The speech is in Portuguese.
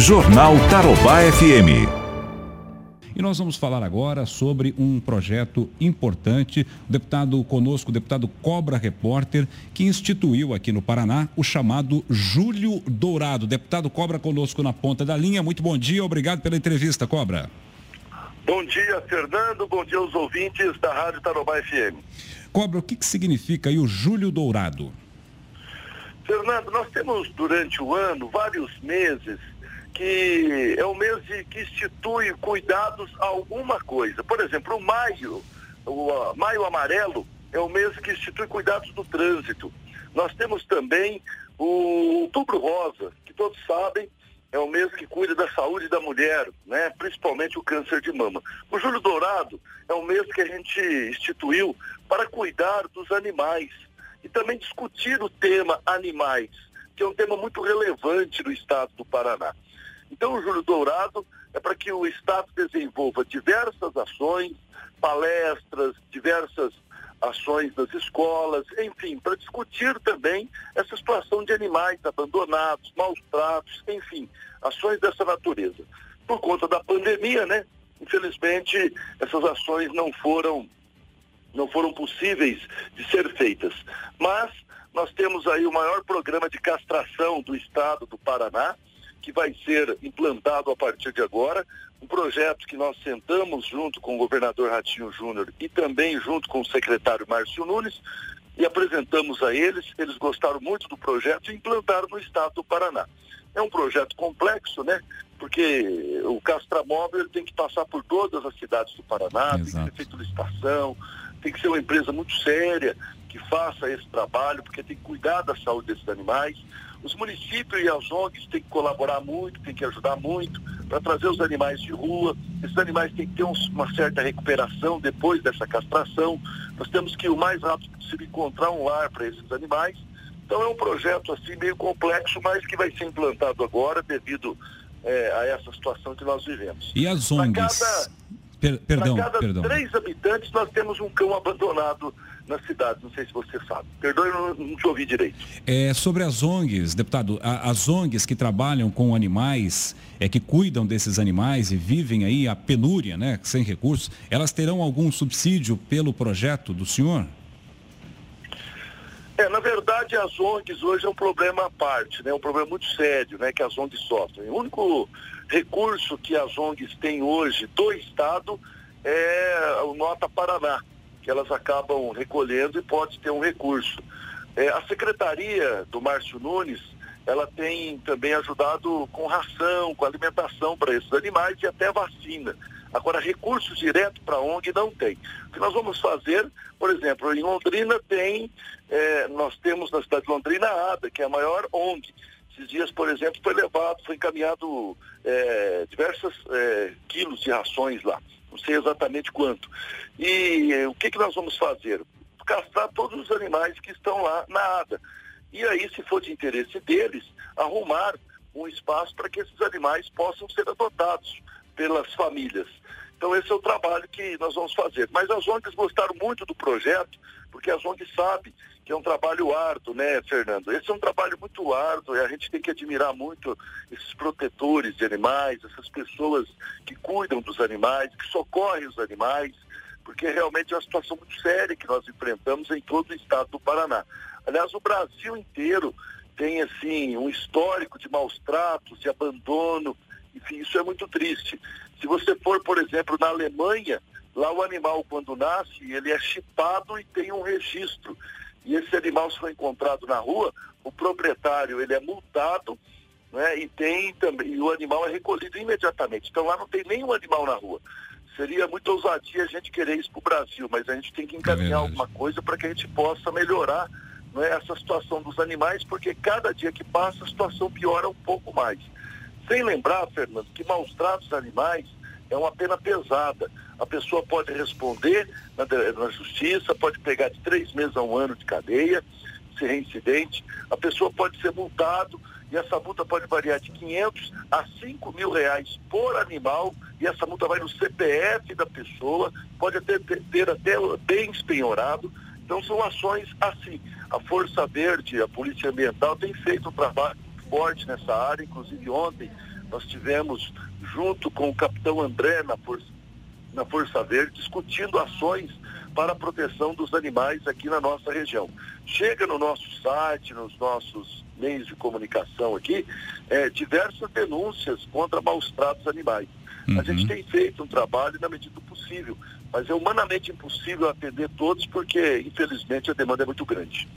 Jornal Tarobá FM. E nós vamos falar agora sobre um projeto importante. O deputado conosco, o deputado Cobra Repórter, que instituiu aqui no Paraná o chamado Júlio Dourado. Deputado Cobra conosco na ponta da linha. Muito bom dia, obrigado pela entrevista, Cobra. Bom dia, Fernando. Bom dia aos ouvintes da Rádio Tarobá FM. Cobra, o que, que significa aí o Júlio Dourado? Fernando, nós temos durante o ano vários meses que é o mês de, que institui cuidados a alguma coisa. Por exemplo, o maio, o maio amarelo, é o mês que institui cuidados do trânsito. Nós temos também o outubro rosa, que todos sabem, é o mês que cuida da saúde da mulher, né? principalmente o câncer de mama. O julho dourado é o mês que a gente instituiu para cuidar dos animais e também discutir o tema animais, que é um tema muito relevante no estado do Paraná. Então, o Júlio Dourado é para que o Estado desenvolva diversas ações, palestras, diversas ações das escolas, enfim, para discutir também essa situação de animais abandonados, maus tratos, enfim, ações dessa natureza. Por conta da pandemia, né? Infelizmente, essas ações não foram não foram possíveis de ser feitas. Mas nós temos aí o maior programa de castração do estado do Paraná, que vai ser implantado a partir de agora, um projeto que nós sentamos junto com o governador Ratinho Júnior e também junto com o secretário Márcio Nunes e apresentamos a eles, eles gostaram muito do projeto e implantaram no estado do Paraná. É um projeto complexo, né? Porque o Castramóvel tem que passar por todas as cidades do Paraná, Exato. tem que ser feita licitação, tem que ser uma empresa muito séria que faça esse trabalho, porque tem que cuidar da saúde desses animais. Os municípios e as ONGs têm que colaborar muito, têm que ajudar muito para trazer os animais de rua. Esses animais têm que ter uma certa recuperação depois dessa castração. Nós temos que o mais rápido possível encontrar um lar para esses animais. Então é um projeto assim meio complexo, mas que vai ser implantado agora devido é, a essa situação que nós vivemos. E as ONGs? Cada, per, perdão, cada perdão. três habitantes nós temos um cão abandonado na cidade. Não sei se você sabe. Perdoe, não, não te ouvi direito. É, sobre as ONGs, deputado, a, as ONGs que trabalham com animais, é, que cuidam desses animais e vivem aí a penúria, né, sem recursos, elas terão algum subsídio pelo projeto do senhor? É, na verdade, as ONGs hoje é um problema à parte, né? um problema muito sério né? que as ONGs sofrem. O único recurso que as ONGs têm hoje do Estado é o Nota Paraná, que elas acabam recolhendo e pode ter um recurso. É, a secretaria do Márcio Nunes, ela tem também ajudado com ração, com alimentação para esses animais e até vacina. Agora, recursos diretos para a ONG não tem. O que nós vamos fazer, por exemplo, em Londrina tem, é, nós temos na cidade de Londrina a ADA, que é a maior ONG. Esses dias, por exemplo, foi levado, foi encaminhado é, diversos é, quilos de rações lá não sei exatamente quanto. E eh, o que, que nós vamos fazer? Castrar todos os animais que estão lá na ADA. E aí, se for de interesse deles, arrumar um espaço para que esses animais possam ser adotados pelas famílias. Então esse é o trabalho que nós vamos fazer. Mas as ONGs gostaram muito do projeto, porque as ONGs sabem que é um trabalho árduo, né, Fernando? Esse é um trabalho muito árduo e a gente tem que admirar muito esses protetores de animais, essas pessoas que cuidam dos animais, que socorrem os animais, porque realmente é uma situação muito séria que nós enfrentamos em todo o estado do Paraná. Aliás, o Brasil inteiro tem assim um histórico de maus tratos, de abandono, enfim, isso é muito triste. Se você for, por exemplo, na Alemanha, lá o animal quando nasce, ele é chipado e tem um registro e esse animal se for encontrado na rua, o proprietário ele é multado né, e tem também, e o animal é recolhido imediatamente. Então lá não tem nenhum animal na rua. Seria muito ousadia a gente querer isso para o Brasil, mas a gente tem que encaminhar é alguma coisa para que a gente possa melhorar não é, essa situação dos animais, porque cada dia que passa a situação piora um pouco mais. Sem lembrar, Fernando, que maus tratos animais é uma pena pesada. A pessoa pode responder na, na, justiça, pode pegar de três meses a um ano de cadeia, se reincidente. A pessoa pode ser multado e essa multa pode variar de 500 a 5 mil reais por animal e essa multa vai no CPF da pessoa, pode até ter, ter até bens penhorado. Então são ações assim. A Força Verde, a Polícia Ambiental tem feito um trabalho forte nessa área, inclusive ontem nós tivemos, junto com o capitão André na Força, na Força Verde, discutindo ações para a proteção dos animais aqui na nossa região. Chega no nosso site, nos nossos meios de comunicação aqui, é, diversas denúncias contra maus tratos animais. Uhum. A gente tem feito um trabalho na medida do possível, mas é humanamente impossível atender todos porque, infelizmente, a demanda é muito grande.